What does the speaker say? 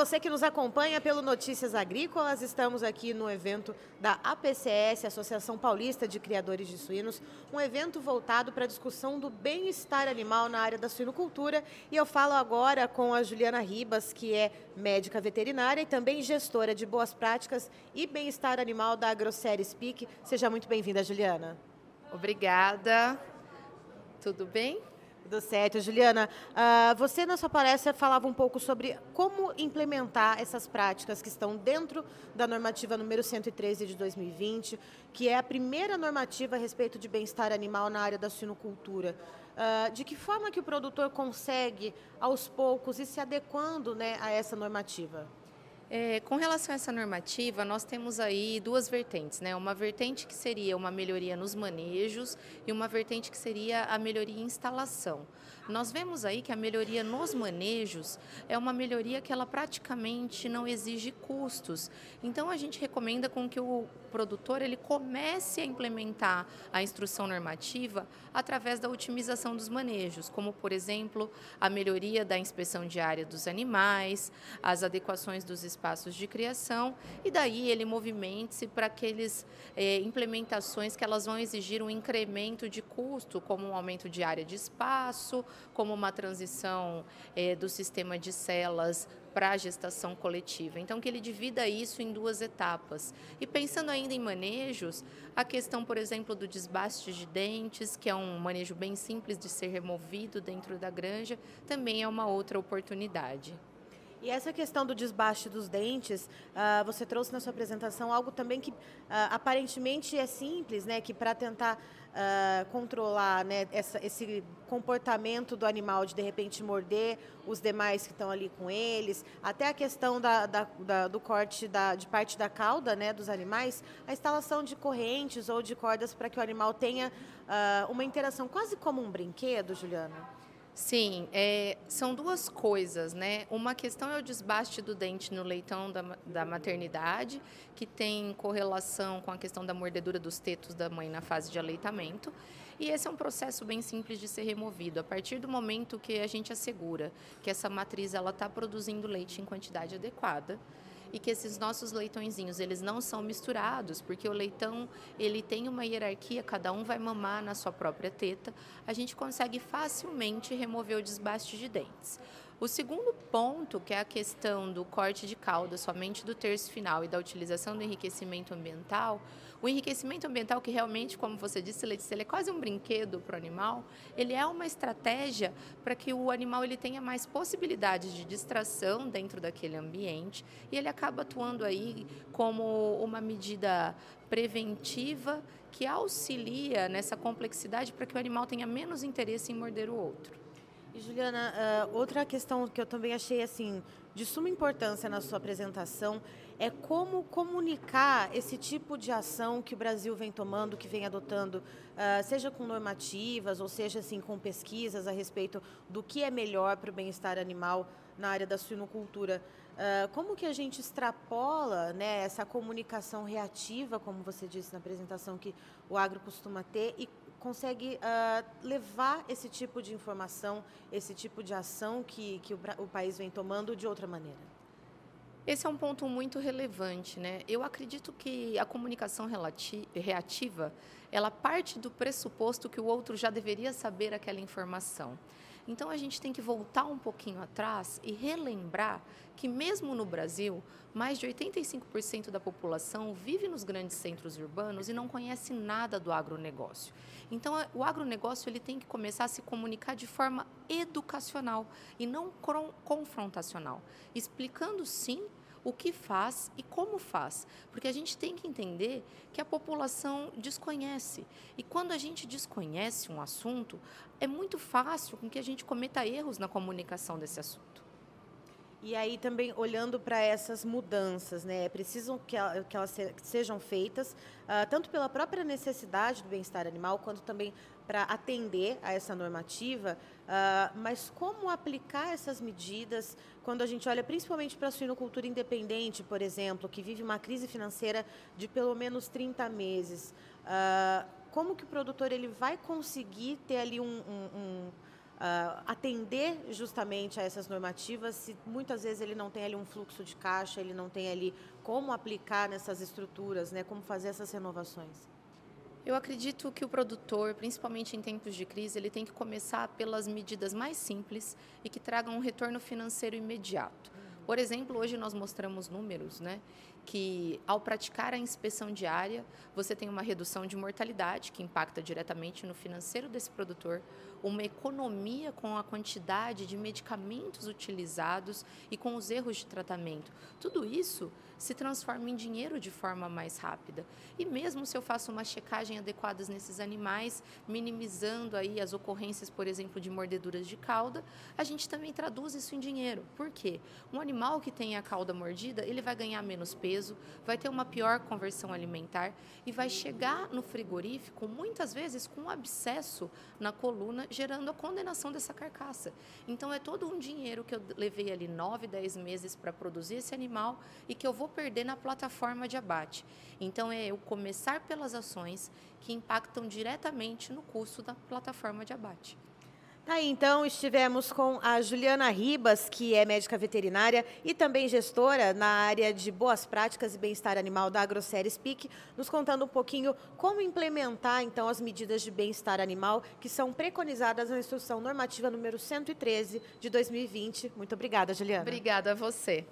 você que nos acompanha pelo Notícias Agrícolas. Estamos aqui no evento da APCS, Associação Paulista de Criadores de Suínos, um evento voltado para a discussão do bem-estar animal na área da suinocultura. E eu falo agora com a Juliana Ribas, que é médica veterinária e também gestora de boas práticas e bem-estar animal da AgroSérie Speak. Seja muito bem-vinda, Juliana. Obrigada. Tudo bem? Tudo certo. Juliana, uh, você na sua palestra falava um pouco sobre como implementar essas práticas que estão dentro da normativa número 113 de 2020, que é a primeira normativa a respeito de bem-estar animal na área da suinocultura. Uh, de que forma que o produtor consegue, aos poucos, ir se adequando né, a essa normativa? É, com relação a essa normativa, nós temos aí duas vertentes, né? Uma vertente que seria uma melhoria nos manejos e uma vertente que seria a melhoria em instalação. Nós vemos aí que a melhoria nos manejos é uma melhoria que ela praticamente não exige custos. Então a gente recomenda com que o produtor ele comece a implementar a instrução normativa através da otimização dos manejos, como por exemplo, a melhoria da inspeção diária dos animais, as adequações dos de criação e daí ele movimente-se para aqueles é, implementações que elas vão exigir um incremento de custo, como um aumento de área de espaço, como uma transição é, do sistema de celas para a gestação coletiva. Então, que ele divida isso em duas etapas. E pensando ainda em manejos, a questão, por exemplo, do desbaste de dentes, que é um manejo bem simples de ser removido dentro da granja, também é uma outra oportunidade. E essa questão do desbaste dos dentes, uh, você trouxe na sua apresentação algo também que uh, aparentemente é simples, né? Que para tentar uh, controlar né, essa, esse comportamento do animal de de repente morder os demais que estão ali com eles, até a questão da, da, da, do corte da, de parte da cauda né, dos animais, a instalação de correntes ou de cordas para que o animal tenha uma interação quase como um brinquedo, Juliana. Sim, é, são duas coisas, né? Uma questão é o desbaste do dente no leitão da, da maternidade, que tem correlação com a questão da mordedura dos tetos da mãe na fase de aleitamento. E esse é um processo bem simples de ser removido. A partir do momento que a gente assegura que essa matriz ela está produzindo leite em quantidade adequada, e que esses nossos leitõezinhos eles não são misturados, porque o leitão ele tem uma hierarquia, cada um vai mamar na sua própria teta, a gente consegue facilmente remover o desbaste de dentes. O segundo ponto, que é a questão do corte de cauda somente do terço final e da utilização do enriquecimento ambiental, o enriquecimento ambiental, que realmente, como você disse, Letícia, ele é quase um brinquedo para o animal, ele é uma estratégia para que o animal ele tenha mais possibilidades de distração dentro daquele ambiente e ele acaba atuando aí como uma medida preventiva que auxilia nessa complexidade para que o animal tenha menos interesse em morder o outro. E Juliana, uh, outra questão que eu também achei assim de suma importância na sua apresentação é como comunicar esse tipo de ação que o Brasil vem tomando, que vem adotando, uh, seja com normativas ou seja assim com pesquisas a respeito do que é melhor para o bem-estar animal na área da suinocultura. Uh, como que a gente extrapola né, essa comunicação reativa, como você disse na apresentação, que o agro costuma ter, e consegue uh, levar esse tipo de informação, esse tipo de ação que, que o, o país vem tomando de outra maneira? Esse é um ponto muito relevante, né? Eu acredito que a comunicação reativa, ela parte do pressuposto que o outro já deveria saber aquela informação. Então a gente tem que voltar um pouquinho atrás e relembrar que mesmo no Brasil, mais de 85% da população vive nos grandes centros urbanos e não conhece nada do agronegócio. Então o agronegócio ele tem que começar a se comunicar de forma educacional e não confrontacional, explicando sim o que faz e como faz. Porque a gente tem que entender que a população desconhece. E quando a gente desconhece um assunto, é muito fácil com que a gente cometa erros na comunicação desse assunto. E aí também olhando para essas mudanças, né, é preciso que, ela, que elas sejam feitas uh, tanto pela própria necessidade do bem-estar animal, quanto também para atender a essa normativa. Uh, mas como aplicar essas medidas quando a gente olha principalmente para a suinocultura independente, por exemplo, que vive uma crise financeira de pelo menos 30 meses? Uh, como que o produtor ele vai conseguir ter ali um, um, um uh, atender justamente a essas normativas se muitas vezes ele não tem ali um fluxo de caixa, ele não tem ali como aplicar nessas estruturas, né, como fazer essas renovações? Eu acredito que o produtor, principalmente em tempos de crise, ele tem que começar pelas medidas mais simples e que tragam um retorno financeiro imediato. Por exemplo, hoje nós mostramos números, né, que ao praticar a inspeção diária, você tem uma redução de mortalidade que impacta diretamente no financeiro desse produtor, uma economia com a quantidade de medicamentos utilizados e com os erros de tratamento. Tudo isso se transforma em dinheiro de forma mais rápida. E mesmo se eu faço uma checagem adequada nesses animais, minimizando aí as ocorrências, por exemplo, de mordeduras de cauda, a gente também traduz isso em dinheiro. Por quê? Um animal que tem a cauda mordida, ele vai ganhar menos peso, vai ter uma pior conversão alimentar e vai chegar no frigorífico muitas vezes com um abscesso na coluna gerando a condenação dessa carcaça. Então é todo um dinheiro que eu levei ali 9, 10 meses para produzir esse animal e que eu vou perder na plataforma de abate. Então é eu começar pelas ações que impactam diretamente no custo da plataforma de abate. Aí, então, estivemos com a Juliana Ribas, que é médica veterinária e também gestora na área de boas práticas e bem-estar animal da AgroSéries PIC, nos contando um pouquinho como implementar, então, as medidas de bem-estar animal que são preconizadas na Instrução Normativa número 113 de 2020. Muito obrigada, Juliana. Obrigada a você.